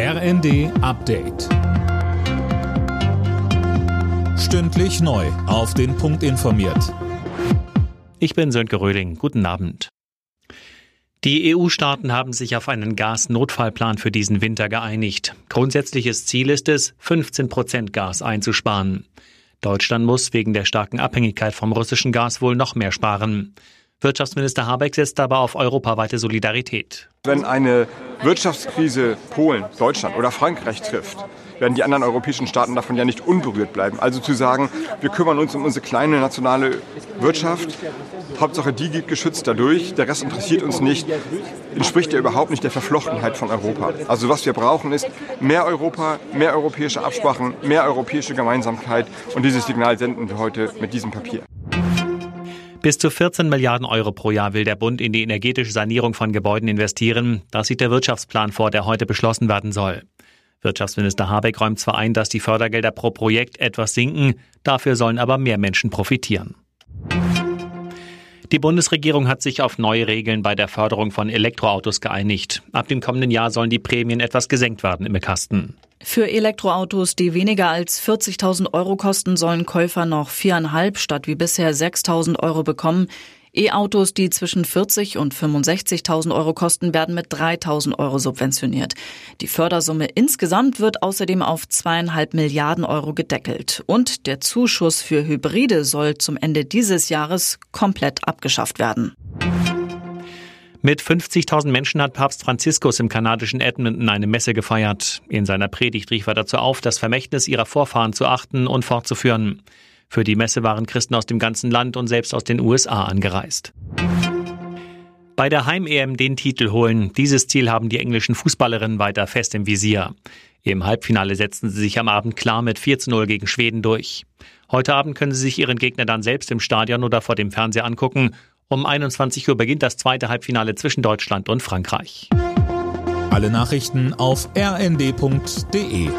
RND Update. Stündlich neu. Auf den Punkt informiert. Ich bin Sönke Röhling. Guten Abend. Die EU-Staaten haben sich auf einen Gasnotfallplan für diesen Winter geeinigt. Grundsätzliches Ziel ist es, 15 Prozent Gas einzusparen. Deutschland muss wegen der starken Abhängigkeit vom russischen Gas wohl noch mehr sparen. Wirtschaftsminister Habeck setzt aber auf europaweite Solidarität. Wenn eine Wirtschaftskrise Polen, Deutschland oder Frankreich trifft, werden die anderen europäischen Staaten davon ja nicht unberührt bleiben. Also zu sagen, wir kümmern uns um unsere kleine nationale Wirtschaft, Hauptsache die geht geschützt dadurch, der Rest interessiert uns nicht, entspricht ja überhaupt nicht der Verflochtenheit von Europa. Also was wir brauchen ist mehr Europa, mehr europäische Absprachen, mehr europäische Gemeinsamkeit und dieses Signal senden wir heute mit diesem Papier. Bis zu 14 Milliarden Euro pro Jahr will der Bund in die energetische Sanierung von Gebäuden investieren. Das sieht der Wirtschaftsplan vor, der heute beschlossen werden soll. Wirtschaftsminister Habeck räumt zwar ein, dass die Fördergelder pro Projekt etwas sinken, dafür sollen aber mehr Menschen profitieren. Die Bundesregierung hat sich auf neue Regeln bei der Förderung von Elektroautos geeinigt. Ab dem kommenden Jahr sollen die Prämien etwas gesenkt werden im Kasten. Für Elektroautos, die weniger als 40.000 Euro kosten, sollen Käufer noch viereinhalb statt wie bisher 6.000 Euro bekommen. E-Autos, die zwischen 40 und 65.000 Euro kosten, werden mit 3.000 Euro subventioniert. Die Fördersumme insgesamt wird außerdem auf zweieinhalb Milliarden Euro gedeckelt. Und der Zuschuss für Hybride soll zum Ende dieses Jahres komplett abgeschafft werden. Mit 50.000 Menschen hat Papst Franziskus im kanadischen Edmonton eine Messe gefeiert. In seiner Predigt rief er dazu auf, das Vermächtnis ihrer Vorfahren zu achten und fortzuführen. Für die Messe waren Christen aus dem ganzen Land und selbst aus den USA angereist. Bei der Heim-EM den Titel holen. Dieses Ziel haben die englischen Fußballerinnen weiter fest im Visier. Im Halbfinale setzten sie sich am Abend klar mit 4 zu 0 gegen Schweden durch. Heute Abend können sie sich ihren Gegner dann selbst im Stadion oder vor dem Fernseher angucken um 21 Uhr beginnt das zweite Halbfinale zwischen Deutschland und Frankreich. Alle Nachrichten auf rnd.de